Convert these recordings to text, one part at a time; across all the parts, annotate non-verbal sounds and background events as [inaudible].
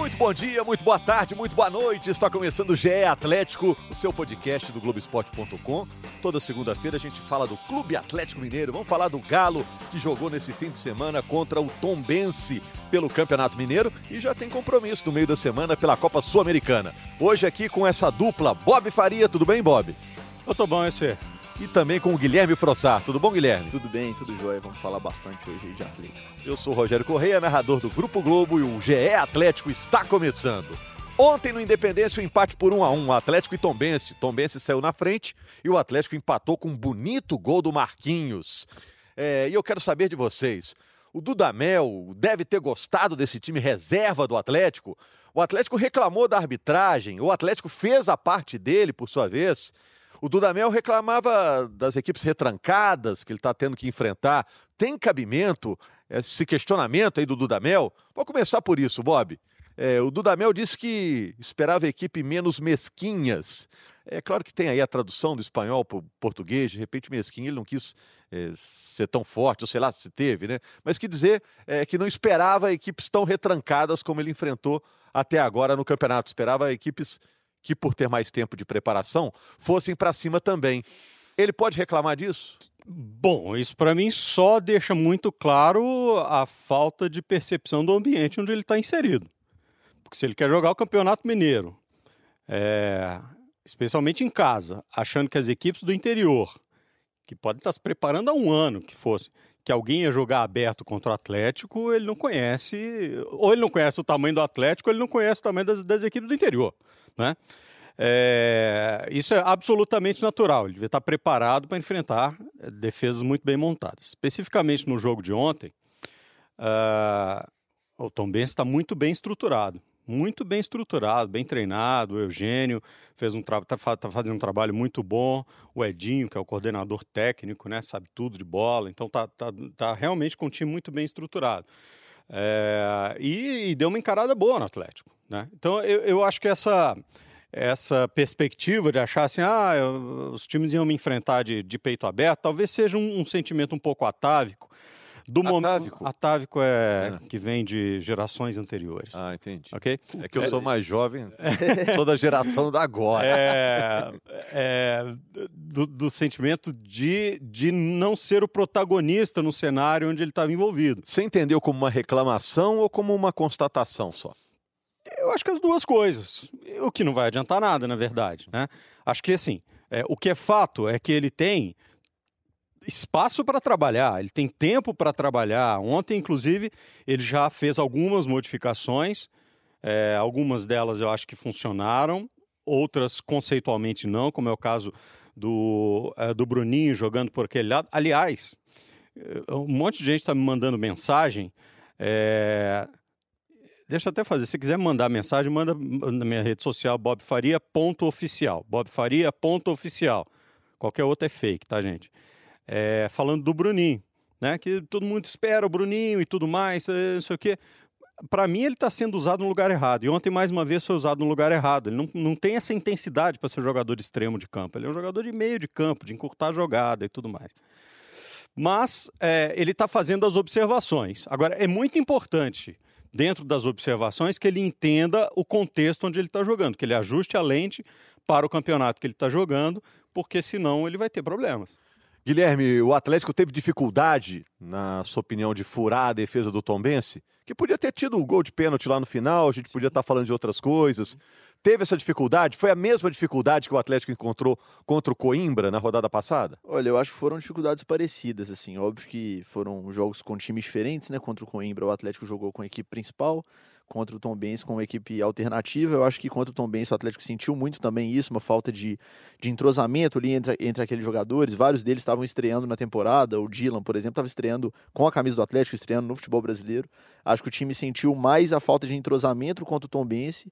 Muito bom dia, muito boa tarde, muito boa noite. Está começando o GE Atlético, o seu podcast do Globoesporte.com. Toda segunda-feira a gente fala do Clube Atlético Mineiro. Vamos falar do Galo que jogou nesse fim de semana contra o Tombense pelo Campeonato Mineiro e já tem compromisso no meio da semana pela Copa Sul-Americana. Hoje aqui com essa dupla, Bob Faria. Tudo bem, Bob? Eu tô bom, esse e também com o Guilherme Frossar. Tudo bom, Guilherme? Tudo bem, tudo jóia. Vamos falar bastante hoje de Atlético. Eu sou o Rogério Correia, narrador do Grupo Globo e o GE Atlético está começando. Ontem no Independência o empate por 1 a 1 Atlético e Tombense. Tombense saiu na frente e o Atlético empatou com um bonito gol do Marquinhos. É, e eu quero saber de vocês. O Dudamel deve ter gostado desse time reserva do Atlético. O Atlético reclamou da arbitragem, o Atlético fez a parte dele, por sua vez. O Dudamel reclamava das equipes retrancadas que ele está tendo que enfrentar. Tem cabimento esse questionamento aí do Dudamel? Vou começar por isso, Bob. É, o Dudamel disse que esperava a equipe menos mesquinhas. É claro que tem aí a tradução do espanhol para o português, de repente mesquinho ele não quis é, ser tão forte, ou sei lá se teve, né? Mas que dizer é, que não esperava equipes tão retrancadas como ele enfrentou até agora no campeonato. Esperava equipes que, por ter mais tempo de preparação, fossem para cima também. Ele pode reclamar disso? Bom, isso para mim só deixa muito claro a falta de percepção do ambiente onde ele está inserido. Porque se ele quer jogar o Campeonato Mineiro, é, especialmente em casa, achando que as equipes do interior, que podem estar se preparando há um ano que fosse, que alguém ia jogar aberto contra o Atlético, ele não conhece, ou ele não conhece o tamanho do Atlético, ou ele não conhece o tamanho das, das equipes do interior. Né? É, isso é absolutamente natural. Ele devia estar preparado para enfrentar defesas muito bem montadas. Especificamente no jogo de ontem, uh, o Tom Benz está muito bem estruturado. Muito bem estruturado, bem treinado. O Eugênio fez um está tá fazendo um trabalho muito bom. O Edinho, que é o coordenador técnico, né, sabe tudo de bola. Então tá, tá, tá realmente com um time muito bem estruturado. É, e, e, deu uma encarada boa no Atlético. Né? Então eu, eu acho que essa, essa perspectiva de achar assim, ah, eu, os times iam me enfrentar de, de peito aberto, talvez seja um, um sentimento um pouco atávico. Do atávico? atávico é, é, que vem de gerações anteriores. Ah, entendi. Okay? É que eu é, sou mais jovem, [laughs] sou da geração da agora. É, é do, do, sentimento de, de não ser o protagonista no cenário onde ele estava envolvido. Você entendeu como uma reclamação ou como uma constatação só? Eu acho que as duas coisas. O que não vai adiantar nada, na verdade. Né? Acho que assim, é, o que é fato é que ele tem espaço para trabalhar, ele tem tempo para trabalhar. Ontem, inclusive, ele já fez algumas modificações, é, algumas delas eu acho que funcionaram, outras conceitualmente não, como é o caso do, é, do Bruninho jogando por aquele lado. Aliás, é, um monte de gente está me mandando mensagem. É, Deixa eu até fazer. Se quiser mandar mensagem, manda na minha rede social, bobfaria.oficial. Bobfaria.oficial. Qualquer outra é fake, tá, gente? É, falando do Bruninho, né? Que todo mundo espera o Bruninho e tudo mais, eh, não sei o quê. Para mim, ele está sendo usado no lugar errado. E ontem, mais uma vez, foi usado no lugar errado. Ele não, não tem essa intensidade para ser jogador de extremo de campo. Ele é um jogador de meio de campo, de encurtar a jogada e tudo mais. Mas é, ele está fazendo as observações. Agora, é muito importante dentro das observações, que ele entenda o contexto onde ele está jogando, que ele ajuste a lente para o campeonato que ele está jogando, porque senão ele vai ter problemas. Guilherme, o Atlético teve dificuldade, na sua opinião, de furar a defesa do Tombense? Que podia ter tido um gol de pênalti lá no final, a gente podia estar tá falando de outras coisas. Teve essa dificuldade? Foi a mesma dificuldade que o Atlético encontrou contra o Coimbra na rodada passada? Olha, eu acho que foram dificuldades parecidas, assim. Óbvio que foram jogos com times diferentes, né? Contra o Coimbra, o Atlético jogou com a equipe principal contra o Tom Benz com uma equipe alternativa. Eu acho que contra o Tom Benz o Atlético sentiu muito também isso, uma falta de, de entrosamento ali entre, entre aqueles jogadores. Vários deles estavam estreando na temporada. O Dylan, por exemplo, estava estreando com a camisa do Atlético, estreando no futebol brasileiro. Acho que o time sentiu mais a falta de entrosamento contra o Tom Benz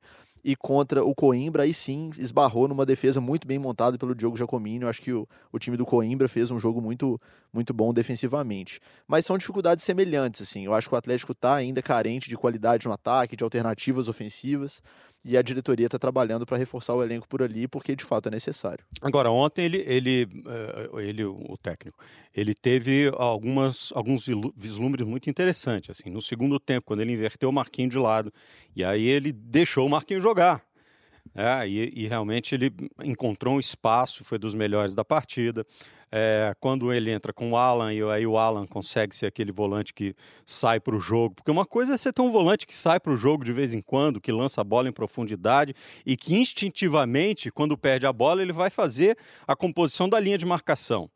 e contra o Coimbra, aí sim esbarrou numa defesa muito bem montada pelo Diogo Jacomini. Eu acho que o, o time do Coimbra fez um jogo muito, muito bom defensivamente. Mas são dificuldades semelhantes, assim. Eu acho que o Atlético está ainda carente de qualidade no ataque, de alternativas ofensivas. E a diretoria está trabalhando para reforçar o elenco por ali, porque de fato é necessário. Agora, ontem ele, ele, eh, ele o técnico, ele teve algumas, alguns vislumbres muito interessantes. Assim, no segundo tempo, quando ele inverteu o Marquinho de lado, e aí ele deixou o Marquinho jogar. É, e, e, realmente ele encontrou um espaço, foi dos melhores da partida. É, quando ele entra com o Alan, e aí o Alan consegue ser aquele volante que sai para o jogo. Porque uma coisa é você ter um volante que sai para o jogo de vez em quando, que lança a bola em profundidade e que instintivamente, quando perde a bola, ele vai fazer a composição da linha de marcação.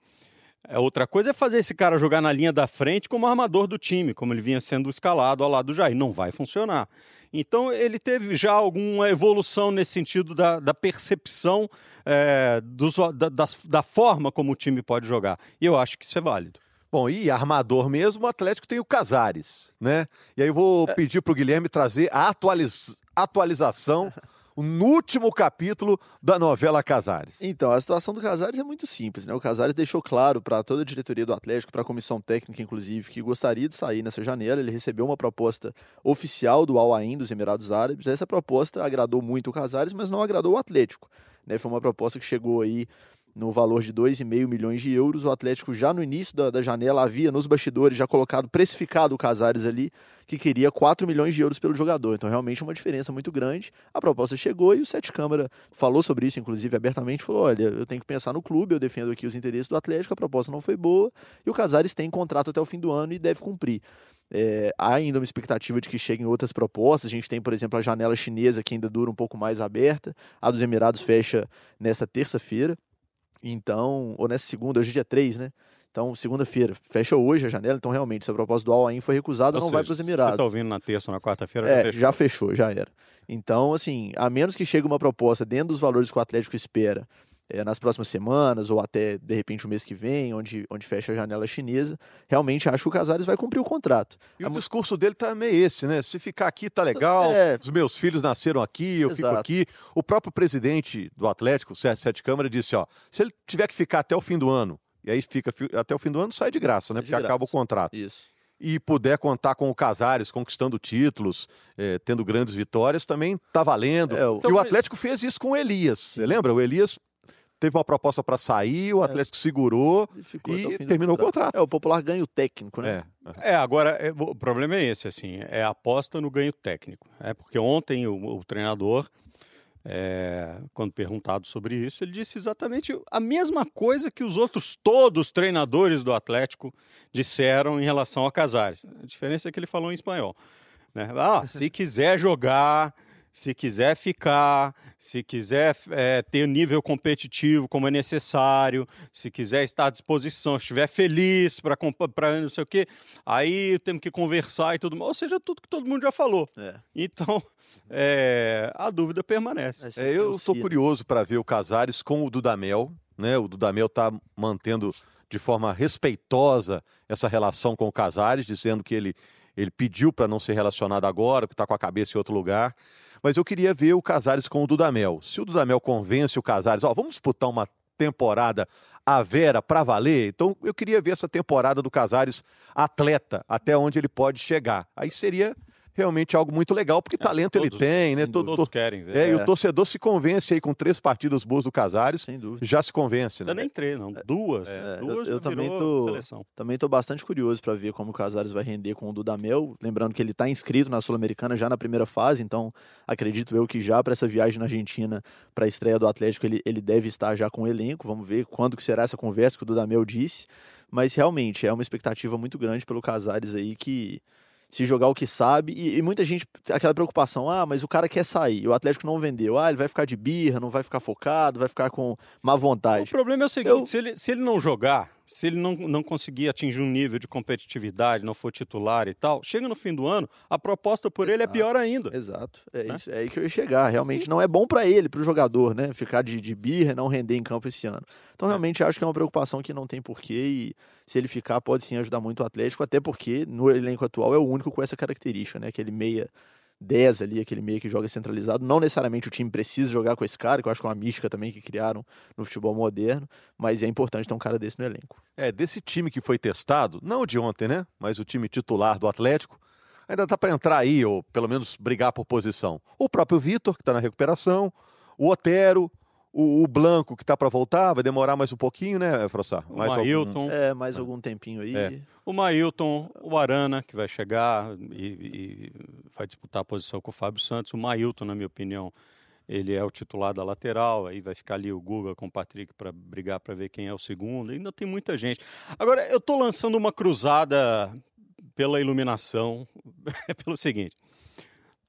É, outra coisa é fazer esse cara jogar na linha da frente como armador do time, como ele vinha sendo escalado ao lado do Jair. Não vai funcionar. Então, ele teve já alguma evolução nesse sentido da, da percepção é, dos, da, da, da forma como o time pode jogar. E eu acho que isso é válido. Bom, e armador mesmo, o Atlético tem o Casares, né? E aí eu vou é. pedir para o Guilherme trazer a atualiz... atualização [laughs] no último capítulo da novela Casares. Então, a situação do Casares é muito simples, né? O Casares deixou claro para toda a diretoria do Atlético, para a comissão técnica, inclusive, que gostaria de sair nessa janela. Ele recebeu uma proposta oficial do Al Ain dos Emirados Árabes. Essa proposta agradou muito o Casares, mas não agradou o Atlético. Né? Foi uma proposta que chegou aí no valor de 2,5 milhões de euros. O Atlético já no início da, da, janela havia nos bastidores já colocado, precificado o Casares ali, que queria 4 milhões de euros pelo jogador. Então realmente uma diferença muito grande. A proposta chegou e o Sete Câmara falou sobre isso, inclusive abertamente, falou, olha, eu tenho que pensar no clube, eu defendo aqui os interesses do Atlético, a proposta não foi boa e o Casares tem contrato até o fim do ano e deve cumprir. É, há ainda uma expectativa de que cheguem outras propostas. A gente tem, por exemplo, a janela chinesa que ainda dura um pouco mais aberta. A dos Emirados fecha nesta terça-feira. Então, ou nessa segunda, hoje é dia 3, né? Então, segunda-feira, fecha hoje a janela. Então, realmente, se a proposta do Al-Ain foi recusada, ou não seja, vai para os Emirados. Você está ouvindo na terça ou na quarta-feira? É, já fechou. já fechou, já era. Então, assim, a menos que chegue uma proposta dentro dos valores que o Atlético espera é, nas próximas semanas ou até de repente o mês que vem, onde, onde fecha a janela chinesa, realmente acho que o Casares vai cumprir o contrato. E a... o discurso dele tá meio esse, né? Se ficar aqui tá legal, é... os meus filhos nasceram aqui, eu Exato. fico aqui. O próprio presidente do Atlético, o Sete Câmara, disse: ó, se ele tiver que ficar até o fim do ano, e aí fica até o fim do ano, sai de graça, né? Porque graça. acaba o contrato. Isso e puder contar com o Casares conquistando títulos, é, tendo grandes vitórias, também tá valendo. É, o... E o Atlético fez isso com o Elias. Você lembra? O Elias teve uma proposta para sair, o é. Atlético é. segurou e, e terminou o contrato. É, o popular ganho técnico, né? É, é agora, é, o problema é esse, assim, é a aposta no ganho técnico. É porque ontem o, o treinador, é, quando perguntado sobre isso, ele disse exatamente a mesma coisa que os outros todos treinadores do Atlético disseram em relação a Casares. A diferença é que ele falou em espanhol. Né? Ah, se quiser jogar se quiser ficar, se quiser é, ter nível competitivo como é necessário, se quiser estar à disposição, estiver feliz para não sei o quê, aí temos que conversar e tudo mais. Ou seja, tudo que todo mundo já falou. É. Então, é, [laughs] a dúvida permanece. É, eu estou curioso para ver o Casares com o Dudamel. Né? O Dudamel está mantendo de forma respeitosa essa relação com o Casares, dizendo que ele, ele pediu para não ser relacionado agora, que está com a cabeça em outro lugar. Mas eu queria ver o Casares com o Dudamel. Se o Dudamel convence o Casares, ó, vamos disputar uma temporada a Vera para valer. Então eu queria ver essa temporada do Casares atleta, até onde ele pode chegar. Aí seria realmente algo muito legal, porque é, talento todos, ele tem, né? Todo, todos querem ver. É, é, E o torcedor se convence aí com três partidas boas do Casares, já se convence, né? Não nem três, não. É. Duas. É, duas eu, eu também tô, seleção. também tô bastante curioso para ver como o Casares vai render com o Dudamel, lembrando que ele está inscrito na Sul-Americana já na primeira fase, então acredito eu que já para essa viagem na Argentina, para a estreia do Atlético, ele, ele deve estar já com o elenco, vamos ver quando que será essa conversa que o Dudamel disse, mas realmente é uma expectativa muito grande pelo Casares aí que se jogar o que sabe. E, e, muita gente, aquela preocupação, ah, mas o cara quer sair, o Atlético não vendeu. Ah, ele vai ficar de birra, não vai ficar focado, vai ficar com má vontade. O problema é o seguinte: Eu... se, ele, se ele não jogar, se ele não, não conseguir atingir um nível de competitividade, não for titular e tal, chega no fim do ano, a proposta por Exato. ele é pior ainda. Exato. É, né? isso, é aí que eu ia chegar. Realmente Sim. não é bom para ele, para o jogador, né? Ficar de, de birra, não render em campo esse ano. Então, é. realmente, acho que é uma preocupação que não tem porquê e se ele ficar, pode sim ajudar muito o Atlético, até porque no elenco atual é o único com essa característica, né? Aquele meia 10 ali, aquele meio que joga centralizado. Não necessariamente o time precisa jogar com esse cara, que eu acho que é uma mística também que criaram no futebol moderno, mas é importante ter um cara desse no elenco. É, desse time que foi testado, não o de ontem, né? Mas o time titular do Atlético, ainda dá para entrar aí, ou pelo menos brigar por posição. O próprio Vitor, que está na recuperação, o Otero, o, o Blanco, que está para voltar, vai demorar mais um pouquinho, né, Frossar? O Mais Mailton, É, mais algum tempinho aí. É. o Mailton, o Arana, que vai chegar e, e vai disputar a posição com o Fábio Santos. O Mailton, na minha opinião, ele é o titular da lateral, aí vai ficar ali o Guga com o Patrick para brigar para ver quem é o segundo. Ainda tem muita gente. Agora, eu estou lançando uma cruzada pela iluminação, [laughs] pelo seguinte: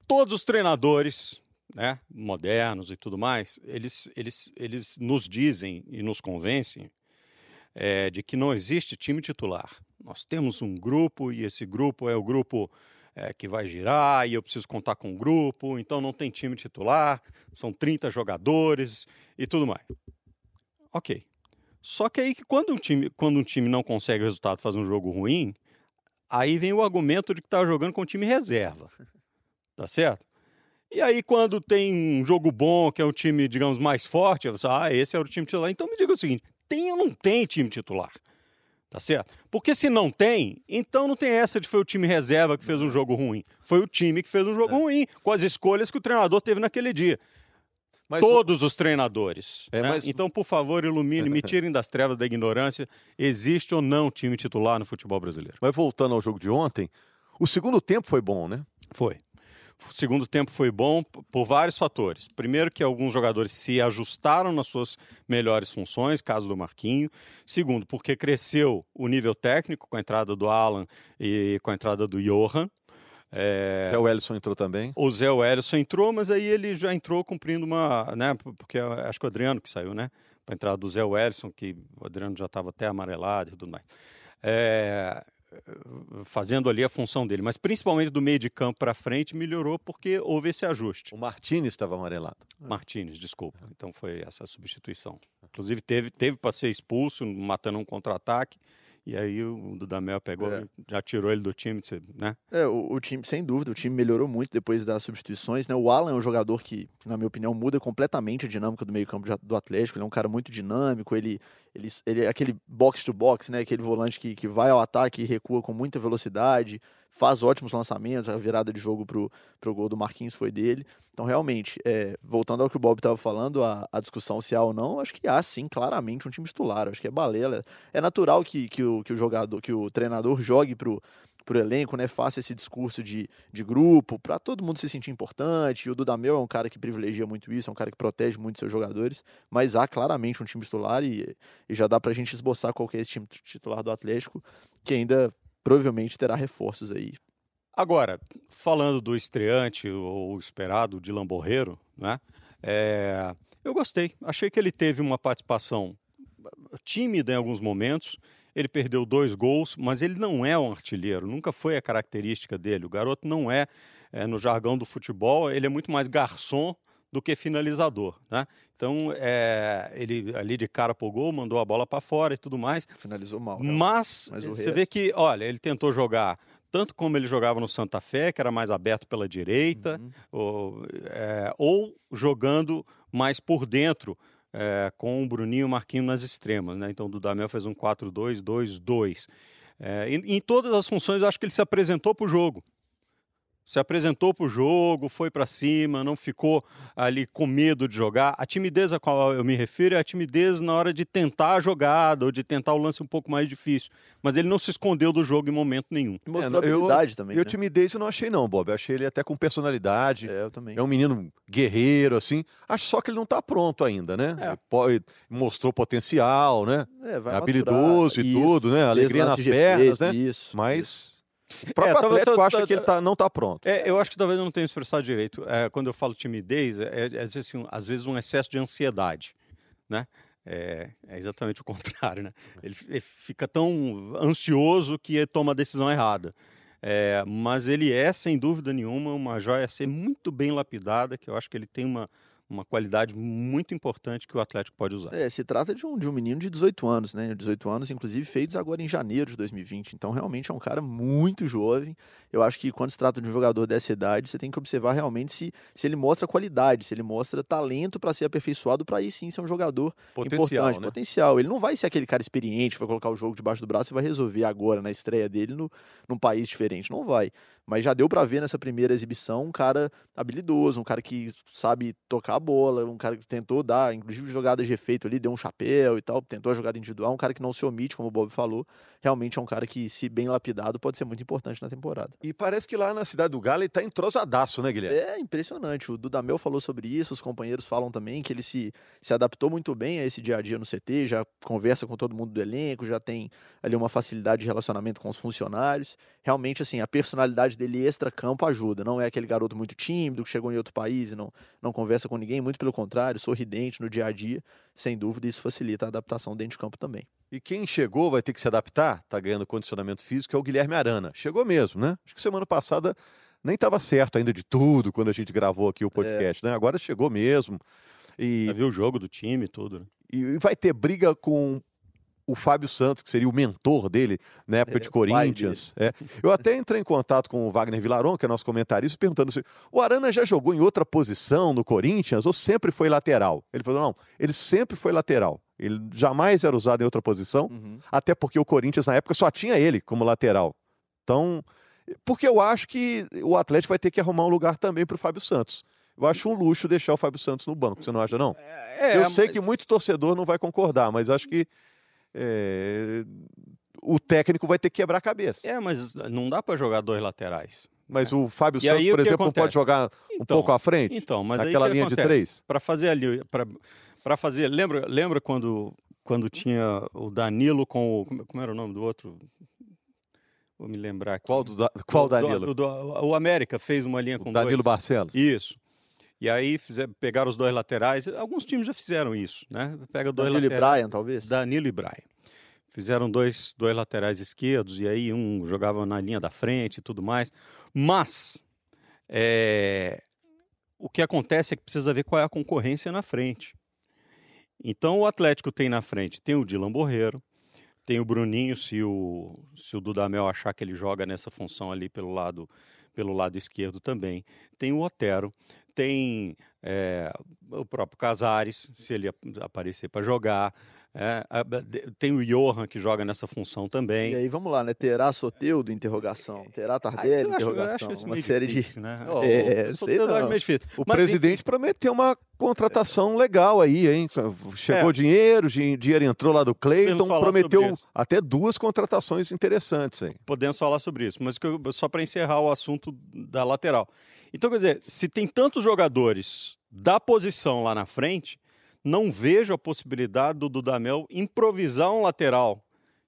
todos os treinadores, né, modernos e tudo mais, eles, eles, eles nos dizem e nos convencem é, de que não existe time titular. Nós temos um grupo e esse grupo é o grupo é, que vai girar e eu preciso contar com o grupo, então não tem time titular, são 30 jogadores e tudo mais. Ok. Só que aí que quando um time, quando um time não consegue o resultado, faz um jogo ruim, aí vem o argumento de que está jogando com o time reserva. [laughs] Tá certo? E aí, quando tem um jogo bom, que é um time, digamos, mais forte, você, ah, esse é o time titular. Então me diga o seguinte: tem ou não tem time titular? Tá certo? Porque se não tem, então não tem essa de foi o time reserva que fez um jogo ruim. Foi o time que fez um jogo ruim, com as escolhas que o treinador teve naquele dia. Mas Todos os treinadores. É, né? mas- Então, por favor, ilumine, me [laughs] tirem das trevas da ignorância. Existe ou não time titular no futebol brasileiro? Mas voltando ao jogo de ontem, o segundo tempo foi bom, né? Foi. O segundo tempo foi bom por vários fatores. Primeiro, que alguns jogadores se ajustaram nas suas melhores funções, caso do Marquinho. Segundo, porque cresceu o nível técnico com a entrada do Alan e com a entrada do Johan. É, Zé Wellison entrou também. o Zé Wellison entrou, mas aí ele já entrou cumprindo uma. Né, porque acho que o Adriano que saiu, né? Para entrar do Zé Wellison, que o Adriano já estava até amarelado e tudo mais. É, fazendo ali a função dele. Mas principalmente do meio de campo para frente melhorou porque houve esse ajuste. O Martinez estava amarelado. Martínez, desculpa. Então foi essa substituição. Inclusive teve, teve para ser expulso, matando um contra-ataque. E aí o Dudamel pegou, É. já tirou ele do time, né? É, o, o time, sem dúvida, o time melhorou muito depois das substituições, né? O Alan é um jogador que, na minha opinião, muda completamente a dinâmica do meio-campo de- do Atlético. Ele é um cara muito dinâmico, ele, ele, ele é aquele box to box, né? Aquele volante que, que vai ao ataque e recua com muita velocidade, faz ótimos lançamentos. A virada de jogo pro, pro gol do Marquinhos foi dele. Então, realmente, é, voltando ao que o Bob estava falando, a, a discussão se há ou não, acho que há sim, claramente, um time titular. Acho que é balela. É natural que, que, o, que o jogador, que o treinador jogue pro, pro elenco, né? Faça esse discurso de, de grupo, para todo mundo se sentir importante. E o Dudamel é um cara que privilegia muito isso, é um cara que protege muito seus jogadores, mas há claramente um time titular e, e já dá pra gente esboçar qual é esse time titular do Atlético, que ainda provavelmente terá reforços aí. Agora, falando do estreante ou esperado de Lamborreiro, né? É, eu gostei. Achei que ele teve uma participação tímida em alguns momentos. Ele perdeu dois gols, mas ele não é um artilheiro. Nunca foi a característica dele. O garoto não é, é, no jargão do futebol, ele é muito mais garçom do que finalizador, né? Então, é, ele ali de cara pro gol, mandou a bola para fora e tudo mais. Finalizou mal. né? Mas, Mas você vê que, olha, ele tentou jogar tanto como ele jogava no Santa Fé, que era mais aberto pela direita, Uhum. ou, é, ou jogando mais por dentro, é, com o Bruninho e o Marquinho nas extremas. Né? Então, o Dudamel fez um 4-2-2-2. É, em, em todas as funções, eu acho que ele se apresentou para o jogo. Se apresentou para o jogo, foi para cima, não ficou ali com medo de jogar. A timidez a qual eu me refiro é a timidez na hora de tentar a jogada ou de tentar o lance um pouco mais difícil. Mas ele não se escondeu do jogo em momento nenhum. E mostrou É, eu- habilidade também. E o né? É, eu também. É um menino guerreiro, assim. Acho só que ele não tá pronto ainda, né? É. Ele pode- mostrou potencial, né? É, vai É habilidoso maturar. e Isso. tudo, né? Alegria nas pernas, peito, né? Isso. Mas o próprio tava- Atlético tá- acha tá- que ele tá, não tá pronto. É, eu acho que talvez eu não tenha expressado direito. É, quando eu falo timidez, é, é, assim, às vezes um excesso de ansiedade, né? É, é exatamente o [laughs] contrário, né? Ele, ele fica tão ansioso que toma a decisão errada. É, mas ele é, sem dúvida nenhuma, uma joia a ser muito bem lapidada, que eu acho que ele tem uma, uma qualidade muito importante que o Atlético pode usar. É, se trata de um, de um menino de 18 anos, né? 18 anos, inclusive, feitos agora em janeiro de 2020. Então, realmente é um cara muito jovem. Eu acho que quando se trata de um jogador dessa idade, você tem que observar realmente se, se ele mostra qualidade, se ele mostra talento para ser aperfeiçoado, para aí sim ser um jogador Potencial, importante, né? potencial. Ele não vai ser aquele cara experiente vai colocar o jogo debaixo do braço e vai resolver agora, na estreia dele, no, num país diferente. Não vai. Mas já deu para ver nessa primeira exibição um cara habilidoso, um cara que sabe tocar a bola, um cara que tentou dar, inclusive jogadas de efeito ali, deu um chapéu e tal, tentou a jogada individual, um cara que não se omite, como o Bob falou. Realmente é um cara que, se bem lapidado, pode ser muito importante na temporada. E parece que lá na cidade do Galo ele tá entrosadaço, né, Guilherme? É impressionante. O Dudamel falou sobre isso, os companheiros falam também que ele se, se adaptou muito bem a esse dia a dia no CT, já conversa com todo mundo do elenco, já tem ali uma facilidade de relacionamento com os funcionários. Realmente, assim, a personalidade dele extra-campo ajuda. Não é aquele garoto muito tímido que chegou em outro país e não, não conversa com ninguém, muito pelo contrário, sorridente no dia a dia. Sem dúvida, isso facilita a adaptação dentro de campo também. E quem chegou vai ter que se adaptar, tá ganhando condicionamento físico, é o Guilherme Arana. Chegou mesmo, né? Acho que semana passada nem estava certo ainda de tudo quando a gente gravou aqui o podcast, é. né? Agora chegou mesmo. E viu o jogo do time, tudo. Né? E vai ter briga com o Fábio Santos, que seria o mentor dele na época é, de Corinthians. É. Eu até entrei em contato com o Wagner Vilaron, que é nosso comentarista, perguntando se o Arana já jogou em outra posição no Corinthians ou sempre foi lateral? Ele falou: não, ele sempre foi lateral. Ele jamais era usado em outra posição, uhum. até porque o Corinthians na época só tinha ele como lateral. Então, porque eu acho que o Atlético vai ter que arrumar um lugar também para o Fábio Santos. Eu acho um luxo deixar o Fábio Santos no banco, você não acha, não? É, eu sei mas... que muito torcedor não vai concordar, mas acho que é, o técnico vai ter que quebrar a cabeça. É, mas não dá para jogar dois laterais. Mas é. o Fábio e Santos, aí, por exemplo, não pode jogar então, um pouco à frente? Então, mas naquela linha acontece? de três? Para fazer ali, para fazer, lembra, lembra quando quando tinha o Danilo com o como era o nome do outro? Vou me lembrar aqui. Qual, do, qual Danilo? Do, do, o América fez uma linha com o Danilo dois. Barcelos. Isso. E aí fizer, pegaram os dois laterais. Alguns times já fizeram isso, né? Pega dois Danilo laterais. e Brian, talvez? Danilo e Brian. Fizeram dois, dois laterais esquerdos e aí um jogava na linha da frente e tudo mais. Mas é, o que acontece é que precisa ver qual é a concorrência na frente. Então o Atlético tem na frente, tem o Dylan Borreiro, tem o Bruninho, se o, se o Dudamel achar que ele joga nessa função ali pelo lado, pelo lado esquerdo também. Tem o Otero, tem é, o próprio Casares, se ele aparecer para jogar. É, tem o Johan que joga nessa função também. E aí vamos lá, né? Terá Soteudo, interrogação. Terá Tardelli, ah, interrogação. [laughs] Acho, uma série difícil, de. Né? Oh, é, Soteudo é mais difícil. O Mas, presidente enfim... prometeu uma contratação legal aí, hein? Chegou é. dinheiro, dinheiro entrou lá do Cleiton, prometeu até duas contratações interessantes aí. Podemos falar sobre isso, mas só para encerrar o assunto da lateral. Então, quer dizer, se tem tantos jogadores da posição lá na frente não vejo a possibilidade do Dudamel improvisar um lateral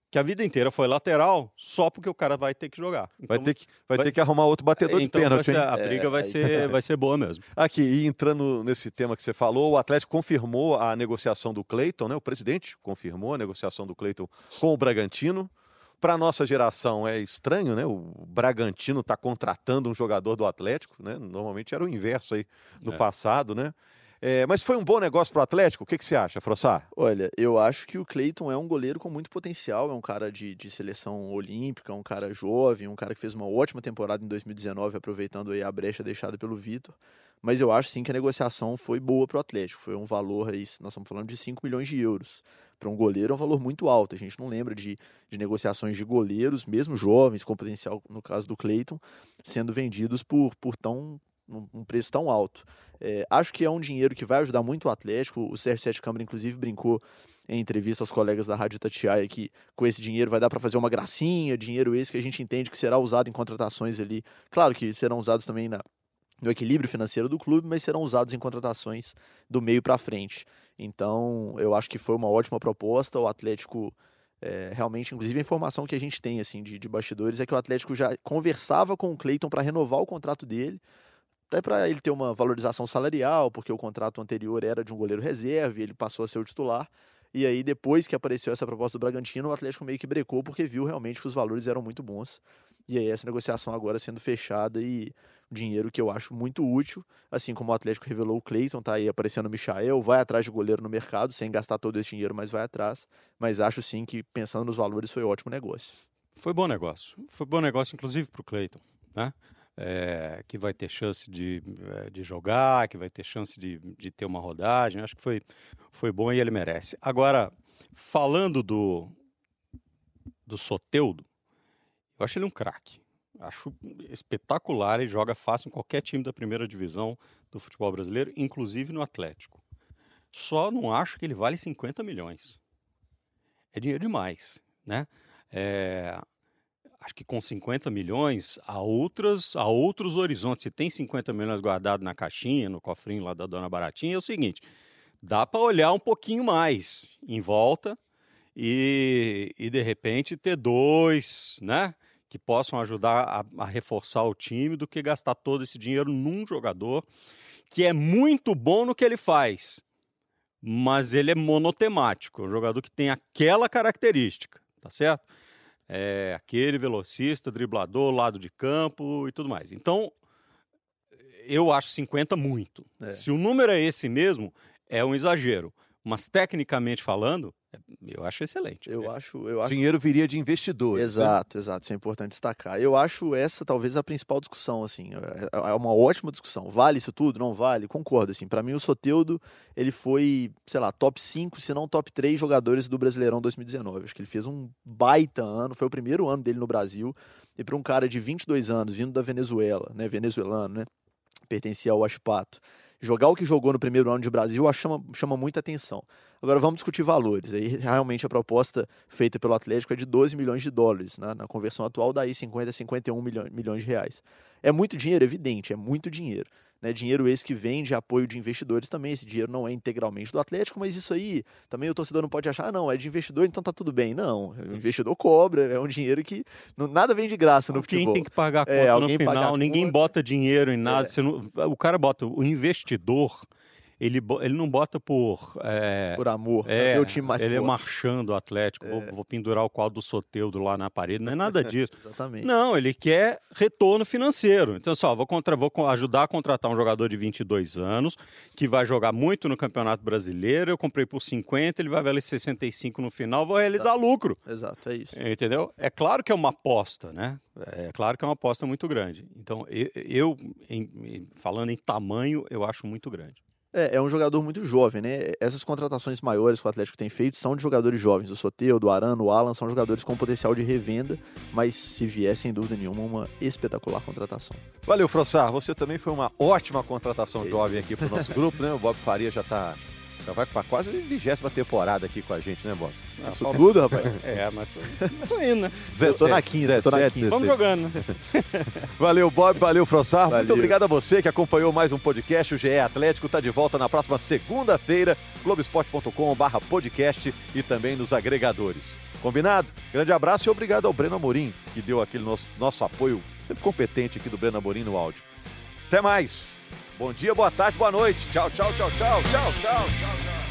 que a vida inteira foi lateral só porque o cara vai ter que jogar. Então, vai, ter que, vai, vai, ter que arrumar outro batedor então de pênalti. Ser, a briga é, vai, ser, vai ser boa mesmo. [laughs] Aqui, e entrando nesse tema que você falou, o Atlético confirmou a negociação do Cleiton, né? O presidente confirmou a negociação do Cleiton com o Bragantino. Para a nossa geração é estranho, né? O Bragantino está contratando um jogador do Atlético, né? Normalmente era o inverso aí no é. passado, né? É, mas foi um bom negócio para o Atlético? O que, que você acha, Frossar? Olha, eu acho que o Cleiton é um goleiro com muito potencial, é um cara de, de seleção olímpica, um cara jovem, um cara que fez uma ótima temporada em 2019, aproveitando aí a brecha deixada pelo Vitor. Mas eu acho sim que a negociação foi boa para o Atlético. Foi um valor aí, nós estamos falando de 5 milhões de euros. Para um goleiro é um valor muito alto. A gente não lembra de, de negociações de goleiros, mesmo jovens, com potencial, no caso do Cleiton, sendo vendidos por, por tão um preço tão alto. É, acho que é um dinheiro que vai ajudar muito o Atlético. O Sérgio Sete Câmara, inclusive, brincou em entrevista aos colegas da Rádio Tatiaia que com esse dinheiro vai dar para fazer uma gracinha, dinheiro esse que a gente entende que será usado em contratações ali. Claro que serão usados também na, no equilíbrio financeiro do clube, mas serão usados em contratações do meio para frente. Então, eu acho que foi uma ótima proposta. O Atlético é, realmente, inclusive a informação que a gente tem assim de, de bastidores é que o Atlético já conversava com o Cleiton para renovar o contrato dele até para ele ter uma valorização salarial, porque o contrato anterior era de um goleiro reserva e ele passou a ser o titular. E aí, depois que apareceu essa proposta do Bragantino, o Atlético meio que brecou porque viu realmente que os valores eram muito bons. E aí, essa negociação agora sendo fechada e dinheiro que eu acho muito útil. Assim como o Atlético revelou o Cleiton, tá aí aparecendo o Michael, vai atrás de goleiro no mercado, sem gastar todo esse dinheiro, mas vai atrás. Mas acho sim que, pensando nos valores, foi um ótimo negócio. Foi bom negócio. Foi bom negócio, inclusive, para o Cleiton. Né? É, que vai ter chance de, eh, de jogar, que vai ter chance de, de ter uma rodagem. Acho que foi, foi bom e ele merece. Agora, falando do, do Soteudo, eu acho ele um craque. Acho espetacular e joga fácil em qualquer time da primeira divisão do futebol brasileiro, inclusive no Atlético. Só não acho que ele vale 50 milhões. É dinheiro demais, né? É, acho que com 50 milhões há, outras, há outros horizontes. Se tem 50 milhões guardado na caixinha, no cofrinho lá da dona Baratinha, é o seguinte: dá para olhar um pouquinho mais em volta e, e de repente ter dois, né? Que possam ajudar a, a reforçar o time do que gastar todo esse dinheiro num jogador que é muito bom no que ele faz, mas ele é monotemático, é um jogador que tem aquela característica, tá certo? É aquele velocista, driblador, lado de campo e tudo mais. Então, eu acho 50 muito. É. Se o número é esse mesmo, é um exagero. Mas tecnicamente falando, eu acho excelente. Eu acho, eu acho. Dinheiro viria de investidores. Né? Exato, né? exato. Isso é importante destacar. Eu acho essa talvez a principal discussão, assim. É, é uma ótima discussão. Vale isso tudo? Não vale? Concordo, assim. Para mim, o Soteudo, ele foi, sei lá, top 5, se não top 3 jogadores do Brasileirão 2019. Acho que ele fez um baita ano. Foi o primeiro ano dele no Brasil. E para um cara de 22 anos, vindo da Venezuela, né? Venezuelano, né? Pertencia ao Ashpato jogar o que jogou no primeiro ano de Brasil chama, chama muita atenção. Agora vamos discutir valores. Aí realmente a proposta feita pelo Atlético é de 12 milhões de dólares, né? na conversão atual daí 50 a 51 milhões, milhões de reais. É muito dinheiro, evidente, é muito dinheiro. Né, dinheiro esse que vem de apoio de investidores também. Esse dinheiro não é integralmente do Atlético, mas isso aí também o torcedor não pode achar, ah, não, é de investidor, então tá tudo bem. Não, o investidor cobra, é um dinheiro que não, nada vem de graça no alguém futebol. tem que pagar a é, conta é, no final, ninguém bota dinheiro em nada. É. Não, o cara bota, o investidor ele, ele não bota por. É, por amor. É, o time mais ele é forte. é marchando o Atlético, é. vou, vou, pendurar o quadro do Soteudo lá na parede, não é nada [laughs] disso. Exatamente. Não, ele quer retorno financeiro. Então, só, vou, contra, vou ajudar a contratar um jogador de 22 anos, que vai jogar muito no Campeonato Brasileiro. Eu comprei por 50, ele vai valer 65 no final, vou realizar Exato. lucro. Exato, é isso. Entendeu? É claro que é uma aposta, né? É claro que é uma aposta muito grande. Então, eu, em, falando em tamanho, eu acho muito grande. É, é um jogador muito jovem, né? Essas contratações maiores que o Atlético tem feito são de jogadores jovens. O Soteu, do Arano, o Alan são jogadores com potencial de revenda, mas se vier, sem dúvida nenhuma, uma espetacular contratação. Valeu, Frossar. Você também foi uma ótima contratação jovem aqui para o nosso grupo, né? O Bob Faria já está já vai para quase vigésima temporada aqui com a gente, né, Bob? Ah, tudo, rapaz? [laughs] é, mas tô, indo, né? Zé, tô na quinta, tô na quinta. Vamos jogando. [laughs] valeu, Bob, valeu, Frossar. Muito obrigado a você que acompanhou mais um podcast. O GE Atlético está de volta na próxima segunda-feira, globesport.com.br podcast e também nos agregadores. Combinado? Grande abraço e obrigado ao Breno Amorim, que deu aquele nosso, nosso apoio sempre competente aqui do Breno Amorim no áudio. Até mais! Bom dia, boa tarde, boa noite. Tchau, tchau, tchau, tchau, tchau, tchau, tchau.